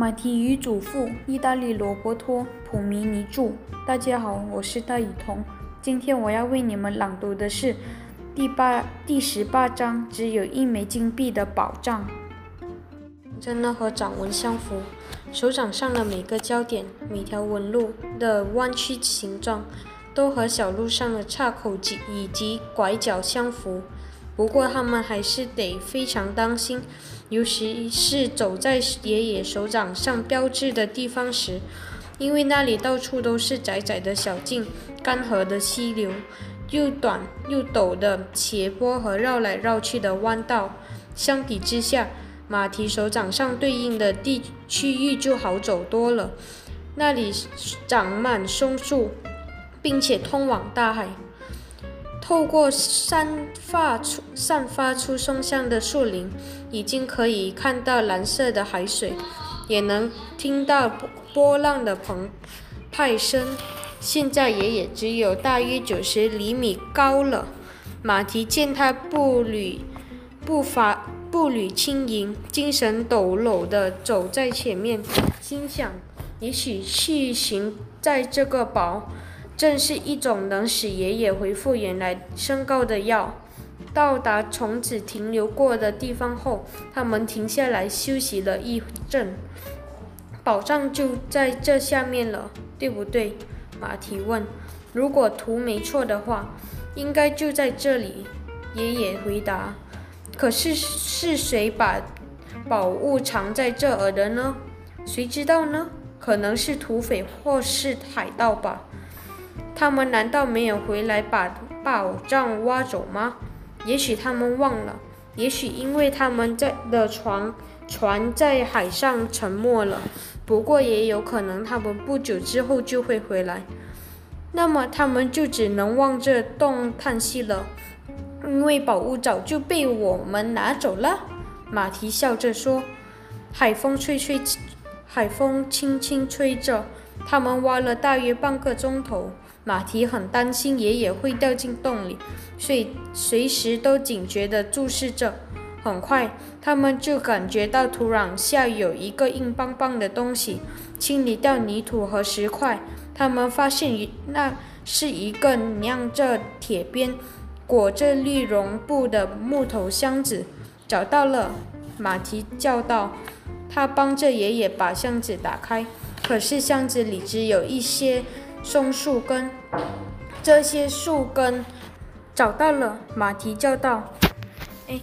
马蹄与祖父意大利罗伯托·普米尼著。大家好，我是戴雨桐。今天我要为你们朗读的是第八第十八章：只有一枚金币的宝藏。真的和掌纹相符，手掌上的每个焦点、每条纹路的弯曲形状，都和小路上的岔口及以及拐角相符。不过，他们还是得非常当心，尤其是走在爷爷手掌上标志的地方时，因为那里到处都是窄窄的小径、干涸的溪流、又短又陡的斜坡和绕来绕去的弯道。相比之下，马蹄手掌上对应的地区域就好走多了，那里长满松树，并且通往大海。透过散发出散发出松香的树林，已经可以看到蓝色的海水，也能听到波浪的澎湃声。现在爷爷只有大约九十厘米高了。马蹄见他步履步伐步履轻盈，精神抖擞地走在前面，心想：也许去行在这个堡。正是一种能使爷爷恢复原来身高的药。到达虫子停留过的地方后，他们停下来休息了一阵。宝藏就在这下面了，对不对？马蹄问。如果图没错的话，应该就在这里。爷爷回答。可是是谁把宝物藏在这儿的呢？谁知道呢？可能是土匪或是海盗吧。他们难道没有回来把宝藏挖走吗？也许他们忘了，也许因为他们在的船船在海上沉没了。不过也有可能他们不久之后就会回来。那么他们就只能望着洞叹息了，因为宝物早就被我们拿走了。马蹄笑着说：“海风吹吹，海风轻轻吹着。他们挖了大约半个钟头。”马蹄很担心爷爷会掉进洞里，所以随时都警觉地注视着。很快，他们就感觉到土壤下有一个硬邦邦的东西。清理掉泥土和石块，他们发现那是一个亮着铁边、裹着绿绒布的木头箱子。找到了，马蹄叫道。他帮着爷爷把箱子打开，可是箱子里只有一些。松树根，这些树根找到了。马蹄叫道：“哎，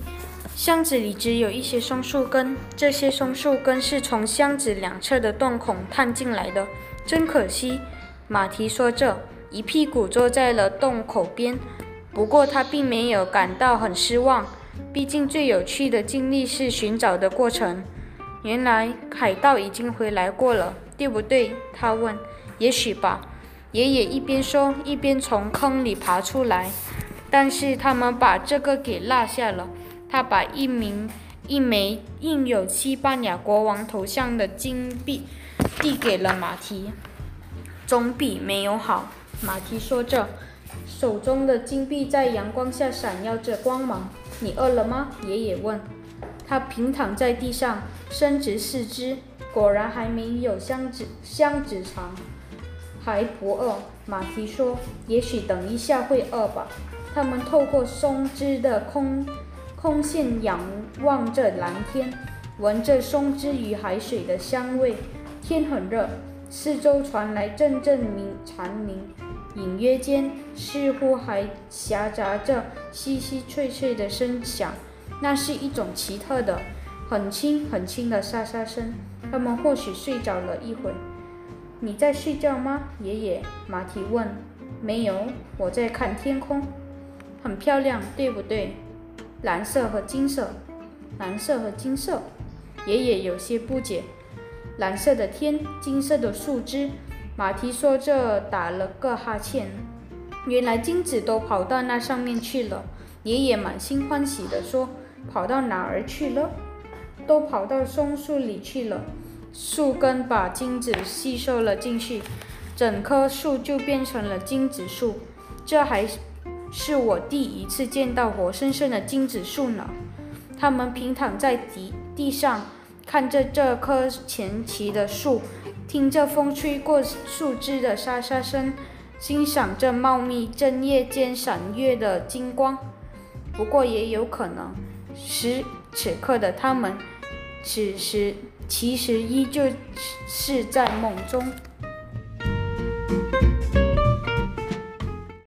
箱子里只有一些松树根，这些松树根是从箱子两侧的洞孔探进来的。真可惜。”马蹄说着，一屁股坐在了洞口边。不过他并没有感到很失望，毕竟最有趣的经历是寻找的过程。原来海盗已经回来过了，对不对？他问。也许吧。爷爷一边说，一边从坑里爬出来。但是他们把这个给落下了。他把一名一枚印有西班牙国王头像的金币递给了马蹄，总比没有好。马蹄说着，手中的金币在阳光下闪耀着光芒。你饿了吗？爷爷问。他平躺在地上，伸直四肢，果然还没有箱子箱子长。还不饿，马蹄说：“也许等一下会饿吧。”他们透过松枝的空空线仰望着蓝天，闻着松枝与海水的香味。天很热，四周传来阵阵鸣蝉鸣，隐约间似乎还夹杂着稀稀脆脆的声响。那是一种奇特的、很轻很轻的沙沙声。他们或许睡着了一会。你在睡觉吗，爷爷？马蹄问。没有，我在看天空，很漂亮，对不对？蓝色和金色，蓝色和金色。爷爷有些不解。蓝色的天，金色的树枝。马蹄说着，打了个哈欠。原来金子都跑到那上面去了。爷爷满心欢喜地说：“跑到哪儿去了？都跑到松树里去了。”树根把精子吸收了进去，整棵树就变成了精子树。这还是我第一次见到活生生的精子树呢。它们平躺在地地上，看着这棵前奇的树，听着风吹过树枝的沙沙声，欣赏着茂密正夜间闪跃的金光。不过也有可能，是此刻的他们，此时其实依旧是在梦中。